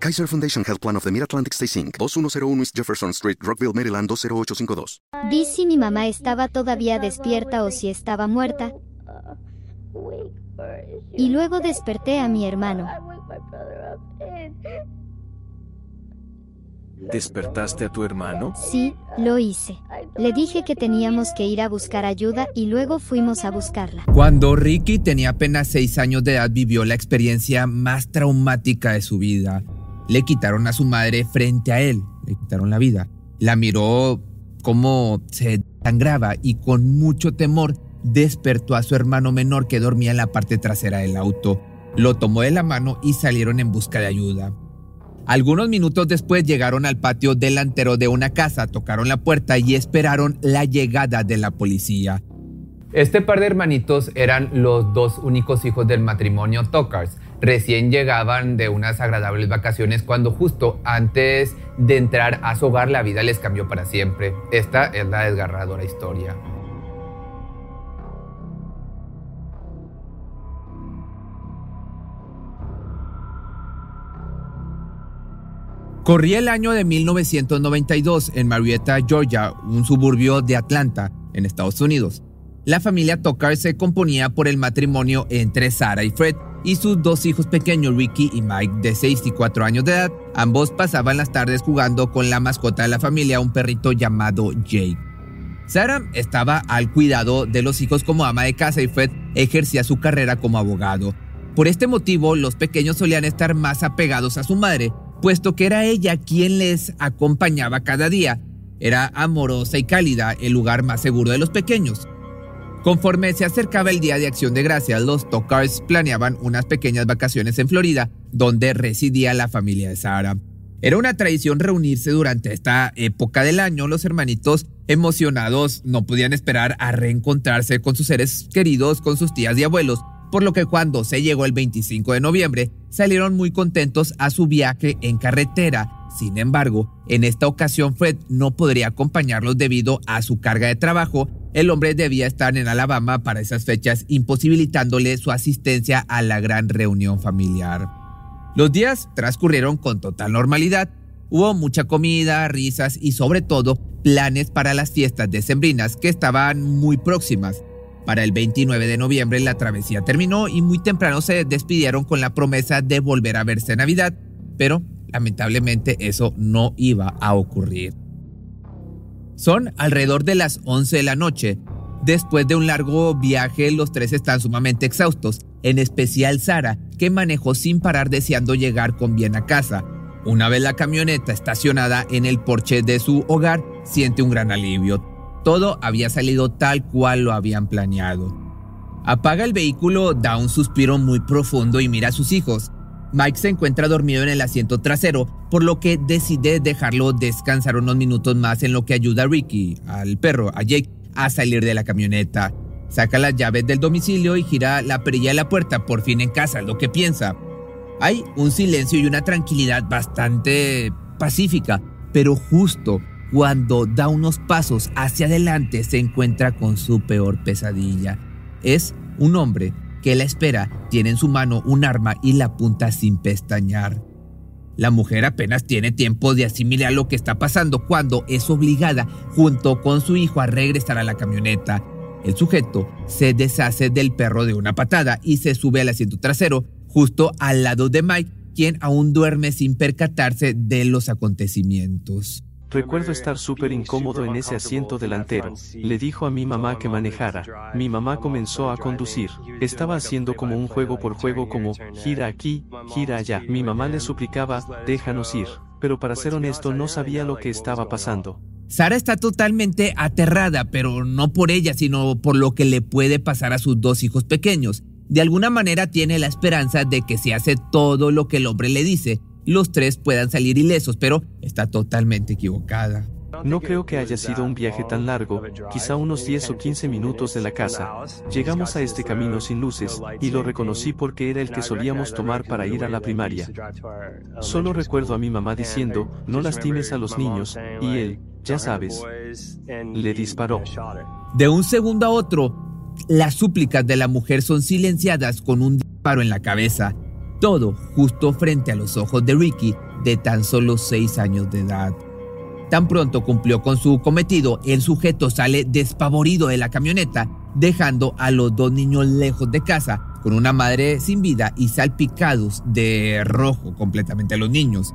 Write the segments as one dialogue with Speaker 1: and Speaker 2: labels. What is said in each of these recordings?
Speaker 1: Kaiser Foundation Health Plan of the Mid-Atlantic Stay Inc., 2101 East Jefferson Street, Rockville, Maryland 20852.
Speaker 2: Vi si mi mamá estaba todavía despierta o si estaba muerta. Y luego desperté a mi hermano.
Speaker 3: ¿Despertaste a tu hermano?
Speaker 2: Sí, lo hice. Le dije que teníamos que ir a buscar ayuda y luego fuimos a buscarla.
Speaker 4: Cuando Ricky tenía apenas seis años de edad vivió la experiencia más traumática de su vida. Le quitaron a su madre frente a él, le quitaron la vida. La miró como se sangraba y con mucho temor despertó a su hermano menor que dormía en la parte trasera del auto. Lo tomó de la mano y salieron en busca de ayuda. Algunos minutos después llegaron al patio delantero de una casa, tocaron la puerta y esperaron la llegada de la policía. Este par de hermanitos eran los dos únicos hijos del matrimonio Tokars. Recién llegaban de unas agradables vacaciones cuando justo antes de entrar a su hogar la vida les cambió para siempre. Esta es la desgarradora historia. Corría el año de 1992 en Marietta, Georgia, un suburbio de Atlanta, en Estados Unidos. La familia Tucker se componía por el matrimonio entre Sarah y Fred y sus dos hijos pequeños, Ricky y Mike, de 6 y 4 años de edad. Ambos pasaban las tardes jugando con la mascota de la familia, un perrito llamado Jake. Sarah estaba al cuidado de los hijos como ama de casa y Fred ejercía su carrera como abogado. Por este motivo, los pequeños solían estar más apegados a su madre, puesto que era ella quien les acompañaba cada día. Era amorosa y cálida, el lugar más seguro de los pequeños. Conforme se acercaba el Día de Acción de Gracias, los Tokars planeaban unas pequeñas vacaciones en Florida, donde residía la familia de Sara. Era una tradición reunirse durante esta época del año. Los hermanitos emocionados no podían esperar a reencontrarse con sus seres queridos, con sus tías y abuelos, por lo que cuando se llegó el 25 de noviembre salieron muy contentos a su viaje en carretera. Sin embargo, en esta ocasión Fred no podría acompañarlos debido a su carga de trabajo. El hombre debía estar en Alabama para esas fechas, imposibilitándole su asistencia a la gran reunión familiar. Los días transcurrieron con total normalidad. Hubo mucha comida, risas y sobre todo planes para las fiestas decembrinas que estaban muy próximas. Para el 29 de noviembre la travesía terminó y muy temprano se despidieron con la promesa de volver a verse en Navidad, pero lamentablemente eso no iba a ocurrir. Son alrededor de las 11 de la noche. Después de un largo viaje, los tres están sumamente exhaustos, en especial Sara, que manejó sin parar deseando llegar con bien a casa. Una vez la camioneta estacionada en el porche de su hogar, siente un gran alivio. Todo había salido tal cual lo habían planeado. Apaga el vehículo, da un suspiro muy profundo y mira a sus hijos. Mike se encuentra dormido en el asiento trasero, por lo que decide dejarlo descansar unos minutos más en lo que ayuda a Ricky, al perro, a Jake, a salir de la camioneta. Saca las llaves del domicilio y gira la perilla de la puerta, por fin en casa, lo que piensa. Hay un silencio y una tranquilidad bastante pacífica, pero justo cuando da unos pasos hacia adelante se encuentra con su peor pesadilla. Es un hombre que la espera, tiene en su mano un arma y la apunta sin pestañear. La mujer apenas tiene tiempo de asimilar lo que está pasando cuando es obligada, junto con su hijo, a regresar a la camioneta. El sujeto se deshace del perro de una patada y se sube al asiento trasero, justo al lado de Mike, quien aún duerme sin percatarse de los acontecimientos.
Speaker 3: Recuerdo estar súper incómodo en ese asiento delantero. Le dijo a mi mamá que manejara. Mi mamá comenzó a conducir. Estaba haciendo como un juego por juego como, gira aquí, gira allá. Mi mamá le suplicaba, déjanos ir. Pero para ser honesto no sabía lo que estaba pasando.
Speaker 4: Sara está totalmente aterrada, pero no por ella, sino por lo que le puede pasar a sus dos hijos pequeños. De alguna manera tiene la esperanza de que si hace todo lo que el hombre le dice, los tres puedan salir ilesos, pero está totalmente equivocada.
Speaker 3: No creo que haya sido un viaje tan largo, quizá unos 10 o 15 minutos de la casa. Llegamos a este camino sin luces, y lo reconocí porque era el que solíamos tomar para ir a la primaria. Solo recuerdo a mi mamá diciendo, no lastimes a los niños, y él, ya sabes, le disparó.
Speaker 4: De un segundo a otro, las súplicas de la mujer son silenciadas con un disparo en la cabeza. Todo justo frente a los ojos de Ricky, de tan solo 6 años de edad. Tan pronto cumplió con su cometido, el sujeto sale despavorido de la camioneta, dejando a los dos niños lejos de casa, con una madre sin vida y salpicados de rojo completamente a los niños.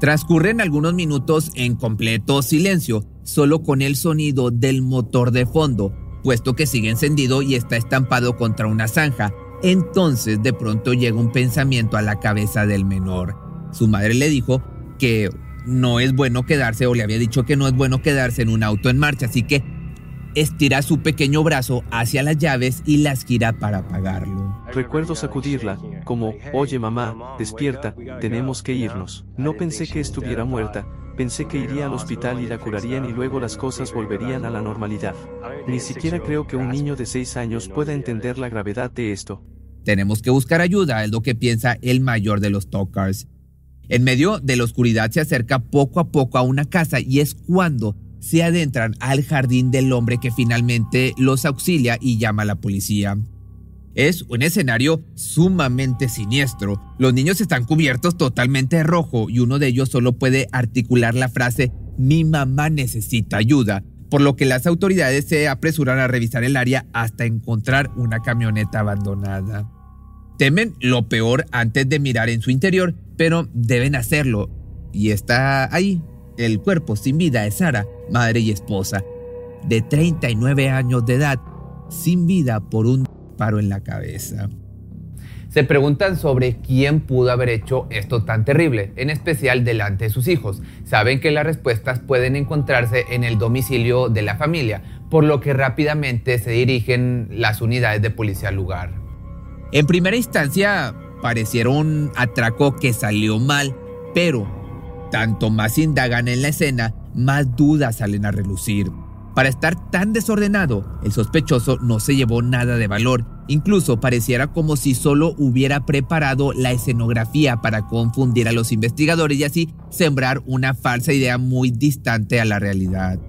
Speaker 4: Transcurren algunos minutos en completo silencio, solo con el sonido del motor de fondo, puesto que sigue encendido y está estampado contra una zanja. Entonces de pronto llega un pensamiento a la cabeza del menor. Su madre le dijo que no es bueno quedarse, o le había dicho que no es bueno quedarse en un auto en marcha, así que estira su pequeño brazo hacia las llaves y las gira para apagarlo.
Speaker 3: Recuerdo sacudirla, como, oye mamá, despierta, tenemos que irnos. No pensé que estuviera muerta, pensé que iría al hospital y la curarían y luego las cosas volverían a la normalidad. Ni siquiera creo que un niño de 6 años pueda entender la gravedad de esto.
Speaker 4: Tenemos que buscar ayuda, es lo que piensa el mayor de los Talkers. En medio de la oscuridad se acerca poco a poco a una casa y es cuando se adentran al jardín del hombre que finalmente los auxilia y llama a la policía. Es un escenario sumamente siniestro. Los niños están cubiertos totalmente de rojo y uno de ellos solo puede articular la frase mi mamá necesita ayuda, por lo que las autoridades se apresuran a revisar el área hasta encontrar una camioneta abandonada. Temen lo peor antes de mirar en su interior pero deben hacerlo. Y está ahí, el cuerpo sin vida de Sara, madre y esposa, de 39 años de edad, sin vida por un en la cabeza. Se preguntan sobre quién pudo haber hecho esto tan terrible, en especial delante de sus hijos. Saben que las respuestas pueden encontrarse en el domicilio de la familia, por lo que rápidamente se dirigen las unidades de policía al lugar. En primera instancia, pareciera un atraco que salió mal, pero tanto más indagan en la escena, más dudas salen a relucir. Para estar tan desordenado, el sospechoso no se llevó nada de valor, incluso pareciera como si solo hubiera preparado la escenografía para confundir a los investigadores y así sembrar una falsa idea muy distante a la realidad.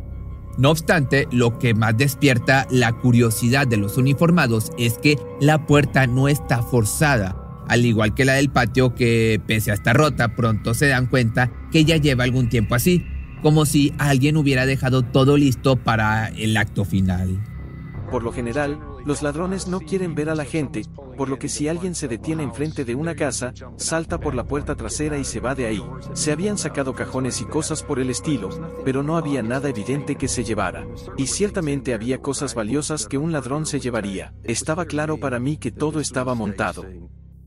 Speaker 4: No obstante, lo que más despierta la curiosidad de los uniformados es que la puerta no está forzada, al igual que la del patio que, pese a estar rota, pronto se dan cuenta que ya lleva algún tiempo así, como si alguien hubiera dejado todo listo para el acto final.
Speaker 3: Por lo general, los ladrones no quieren ver a la gente, por lo que si alguien se detiene enfrente de una casa, salta por la puerta trasera y se va de ahí. Se habían sacado cajones y cosas por el estilo, pero no había nada evidente que se llevara. Y ciertamente había cosas valiosas que un ladrón se llevaría. Estaba claro para mí que todo estaba montado.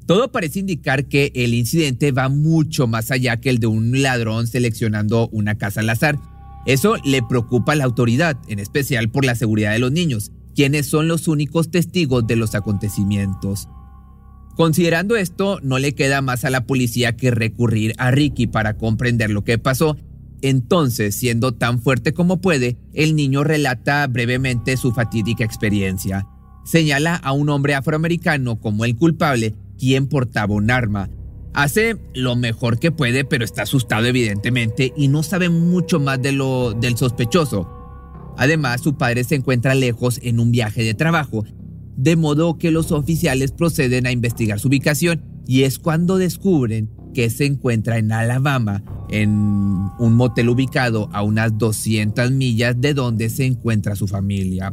Speaker 4: Todo parece indicar que el incidente va mucho más allá que el de un ladrón seleccionando una casa al azar. Eso le preocupa a la autoridad, en especial por la seguridad de los niños, quienes son los únicos testigos de los acontecimientos. Considerando esto, no le queda más a la policía que recurrir a Ricky para comprender lo que pasó. Entonces, siendo tan fuerte como puede, el niño relata brevemente su fatídica experiencia. Señala a un hombre afroamericano como el culpable quien portaba un arma. Hace lo mejor que puede, pero está asustado evidentemente y no sabe mucho más de lo del sospechoso. Además, su padre se encuentra lejos en un viaje de trabajo, de modo que los oficiales proceden a investigar su ubicación y es cuando descubren que se encuentra en Alabama, en un motel ubicado a unas 200 millas de donde se encuentra su familia.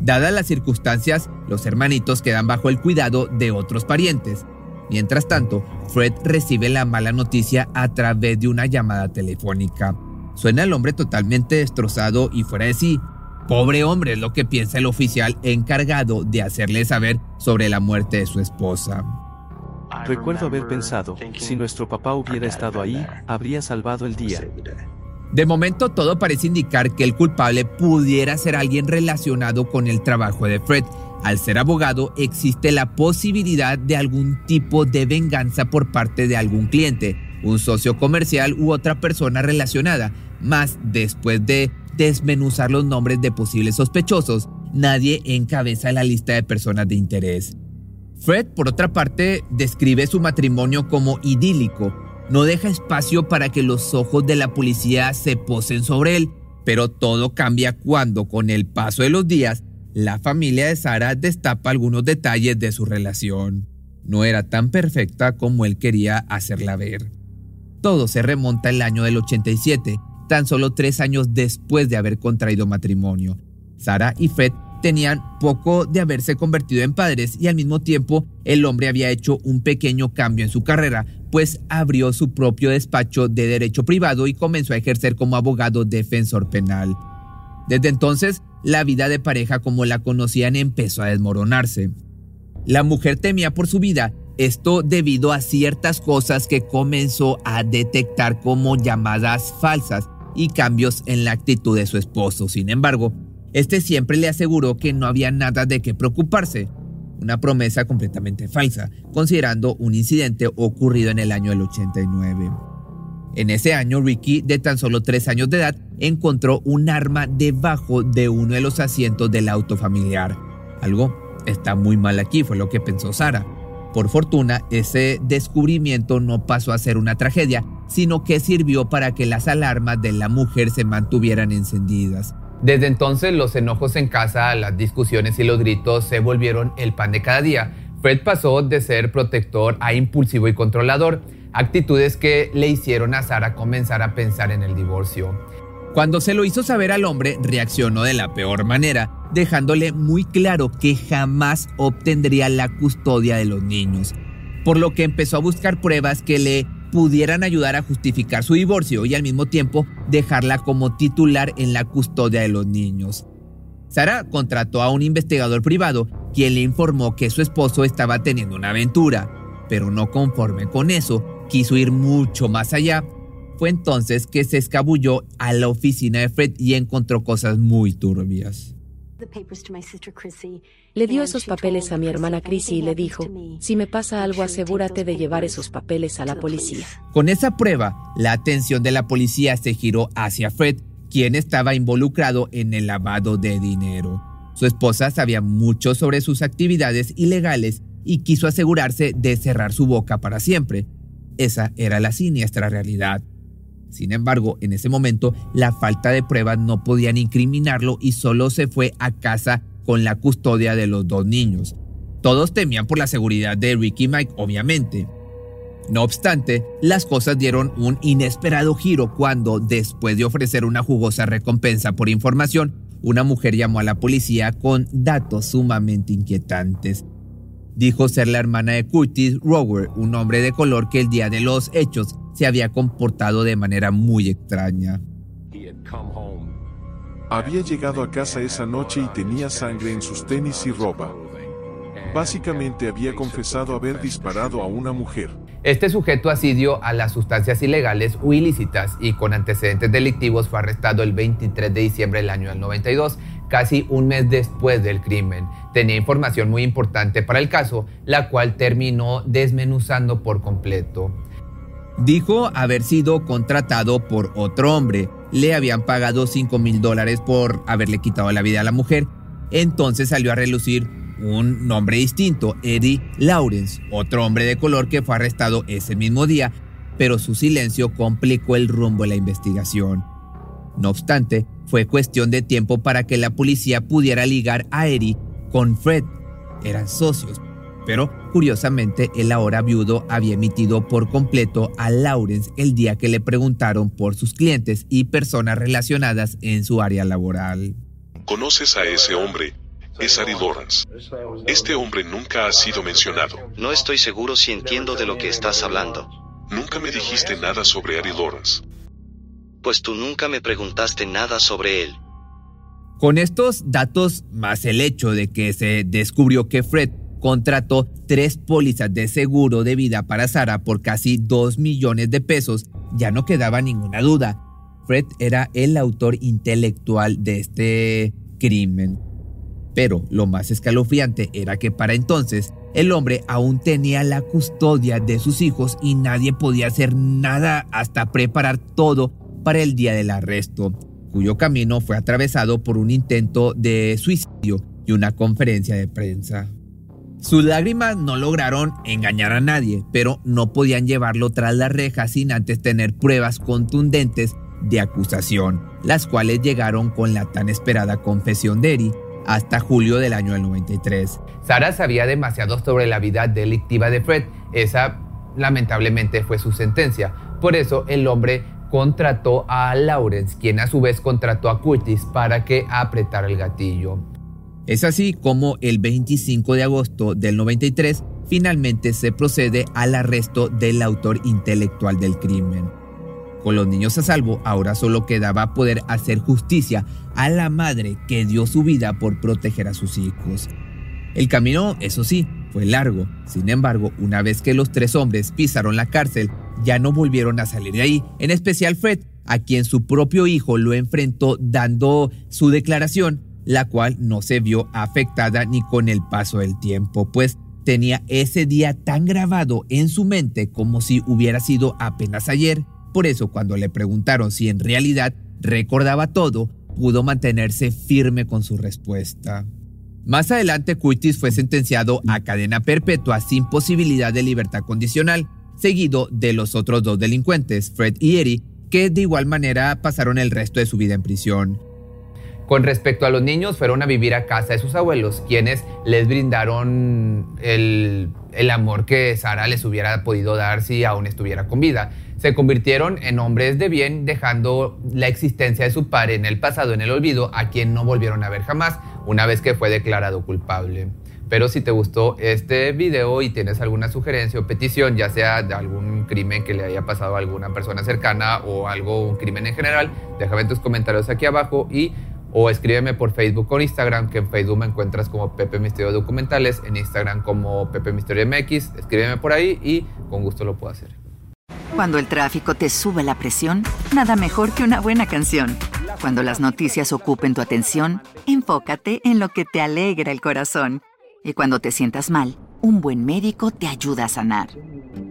Speaker 4: Dadas las circunstancias, los hermanitos quedan bajo el cuidado de otros parientes. Mientras tanto, Fred recibe la mala noticia a través de una llamada telefónica. Suena el hombre totalmente destrozado y fuera de sí. Pobre hombre es lo que piensa el oficial encargado de hacerle saber sobre la muerte de su esposa.
Speaker 3: Recuerdo haber pensado, si nuestro papá hubiera estado ahí, habría salvado el día.
Speaker 4: De momento todo parece indicar que el culpable pudiera ser alguien relacionado con el trabajo de Fred. Al ser abogado existe la posibilidad de algún tipo de venganza por parte de algún cliente, un socio comercial u otra persona relacionada, Más después de desmenuzar los nombres de posibles sospechosos, nadie encabeza la lista de personas de interés. Fred, por otra parte, describe su matrimonio como idílico. No deja espacio para que los ojos de la policía se posen sobre él, pero todo cambia cuando, con el paso de los días, la familia de Sara destapa algunos detalles de su relación. No era tan perfecta como él quería hacerla ver. Todo se remonta al año del 87, tan solo tres años después de haber contraído matrimonio. Sara y Fred tenían poco de haberse convertido en padres y al mismo tiempo el hombre había hecho un pequeño cambio en su carrera, pues abrió su propio despacho de derecho privado y comenzó a ejercer como abogado defensor penal. Desde entonces, la vida de pareja como la conocían empezó a desmoronarse. La mujer temía por su vida, esto debido a ciertas cosas que comenzó a detectar como llamadas falsas y cambios en la actitud de su esposo. Sin embargo, este siempre le aseguró que no había nada de qué preocuparse, una promesa completamente falsa, considerando un incidente ocurrido en el año del 89. En ese año, Ricky, de tan solo tres años de edad, encontró un arma debajo de uno de los asientos del auto familiar. Algo está muy mal aquí, fue lo que pensó Sara. Por fortuna, ese descubrimiento no pasó a ser una tragedia, sino que sirvió para que las alarmas de la mujer se mantuvieran encendidas. Desde entonces los enojos en casa, las discusiones y los gritos se volvieron el pan de cada día. Fred pasó de ser protector a impulsivo y controlador, actitudes que le hicieron a Sara comenzar a pensar en el divorcio. Cuando se lo hizo saber al hombre, reaccionó de la peor manera, dejándole muy claro que jamás obtendría la custodia de los niños, por lo que empezó a buscar pruebas que le pudieran ayudar a justificar su divorcio y al mismo tiempo dejarla como titular en la custodia de los niños. Sara contrató a un investigador privado quien le informó que su esposo estaba teniendo una aventura, pero no conforme con eso, quiso ir mucho más allá. Fue entonces que se escabulló a la oficina de Fred y encontró cosas muy turbias.
Speaker 5: Le dio esos papeles a mi hermana Chrissy y le dijo, si me pasa algo asegúrate de llevar esos papeles a la policía.
Speaker 4: Con esa prueba, la atención de la policía se giró hacia Fred, quien estaba involucrado en el lavado de dinero. Su esposa sabía mucho sobre sus actividades ilegales y quiso asegurarse de cerrar su boca para siempre. Esa era la siniestra realidad. Sin embargo, en ese momento, la falta de pruebas no podían incriminarlo y solo se fue a casa con la custodia de los dos niños. Todos temían por la seguridad de Ricky Mike, obviamente. No obstante, las cosas dieron un inesperado giro cuando, después de ofrecer una jugosa recompensa por información, una mujer llamó a la policía con datos sumamente inquietantes. Dijo ser la hermana de Curtis Rower, un hombre de color que el día de los hechos se había comportado de manera muy extraña.
Speaker 6: Había llegado a casa esa noche y tenía sangre en sus tenis y ropa. Básicamente había confesado haber disparado a una mujer.
Speaker 4: Este sujeto asidio a las sustancias ilegales o ilícitas y con antecedentes delictivos fue arrestado el 23 de diciembre del año del 92, casi un mes después del crimen. Tenía información muy importante para el caso, la cual terminó desmenuzando por completo. Dijo haber sido contratado por otro hombre, le habían pagado 5 mil dólares por haberle quitado la vida a la mujer. Entonces salió a relucir un nombre distinto, Eddie Lawrence, otro hombre de color que fue arrestado ese mismo día, pero su silencio complicó el rumbo de la investigación. No obstante, fue cuestión de tiempo para que la policía pudiera ligar a Eddie con Fred. Eran socios, pero curiosamente el ahora viudo había emitido por completo a Lawrence el día que le preguntaron por sus clientes y personas relacionadas en su área laboral.
Speaker 7: ¿Conoces a ese hombre? Es Ari Lawrence. Este hombre nunca ha sido mencionado.
Speaker 8: No estoy seguro si entiendo de lo que estás hablando.
Speaker 7: Nunca me dijiste nada sobre Ari Lawrence.
Speaker 8: Pues tú nunca me preguntaste nada sobre él.
Speaker 4: Con estos datos, más el hecho de que se descubrió que Fred contrató tres pólizas de seguro de vida para Sara por casi 2 millones de pesos, ya no quedaba ninguna duda. Fred era el autor intelectual de este crimen. Pero lo más escalofriante era que para entonces el hombre aún tenía la custodia de sus hijos y nadie podía hacer nada hasta preparar todo para el día del arresto, cuyo camino fue atravesado por un intento de suicidio y una conferencia de prensa. Sus lágrimas no lograron engañar a nadie, pero no podían llevarlo tras las rejas sin antes tener pruebas contundentes de acusación, las cuales llegaron con la tan esperada confesión de Eri hasta julio del año 93.
Speaker 9: Sara sabía demasiado sobre la vida delictiva de Fred. Esa lamentablemente fue su sentencia. Por eso el hombre contrató a Lawrence, quien a su vez contrató a Curtis para que apretara el gatillo.
Speaker 4: Es así como el 25 de agosto del 93 finalmente se procede al arresto del autor intelectual del crimen. Con los niños a salvo, ahora solo quedaba poder hacer justicia a la madre que dio su vida por proteger a sus hijos. El camino, eso sí, fue largo. Sin embargo, una vez que los tres hombres pisaron la cárcel, ya no volvieron a salir de ahí, en especial Fred, a quien su propio hijo lo enfrentó dando su declaración, la cual no se vio afectada ni con el paso del tiempo, pues tenía ese día tan grabado en su mente como si hubiera sido apenas ayer. Por eso cuando le preguntaron si en realidad recordaba todo, pudo mantenerse firme con su respuesta. Más adelante, Curtis fue sentenciado a cadena perpetua sin posibilidad de libertad condicional, seguido de los otros dos delincuentes, Fred y Eddie, que de igual manera pasaron el resto de su vida en prisión.
Speaker 9: Con respecto a los niños, fueron a vivir a casa de sus abuelos, quienes les brindaron el, el amor que Sara les hubiera podido dar si aún estuviera con vida se convirtieron en hombres de bien, dejando la existencia de su padre en el pasado en el olvido, a quien no volvieron a ver jamás, una vez que fue declarado culpable. Pero si te gustó este video y tienes alguna sugerencia o petición, ya sea de algún crimen que le haya pasado a alguna persona cercana o algo, un crimen en general, déjame tus comentarios aquí abajo y o escríbeme por Facebook o Instagram, que en Facebook me encuentras como Pepe Misterio Documentales, en Instagram como Pepe Misterio MX, escríbeme por ahí y con gusto lo puedo hacer.
Speaker 10: Cuando el tráfico te sube la presión, nada mejor que una buena canción. Cuando las noticias ocupen tu atención, enfócate en lo que te alegra el corazón. Y cuando te sientas mal, un buen médico te ayuda a sanar.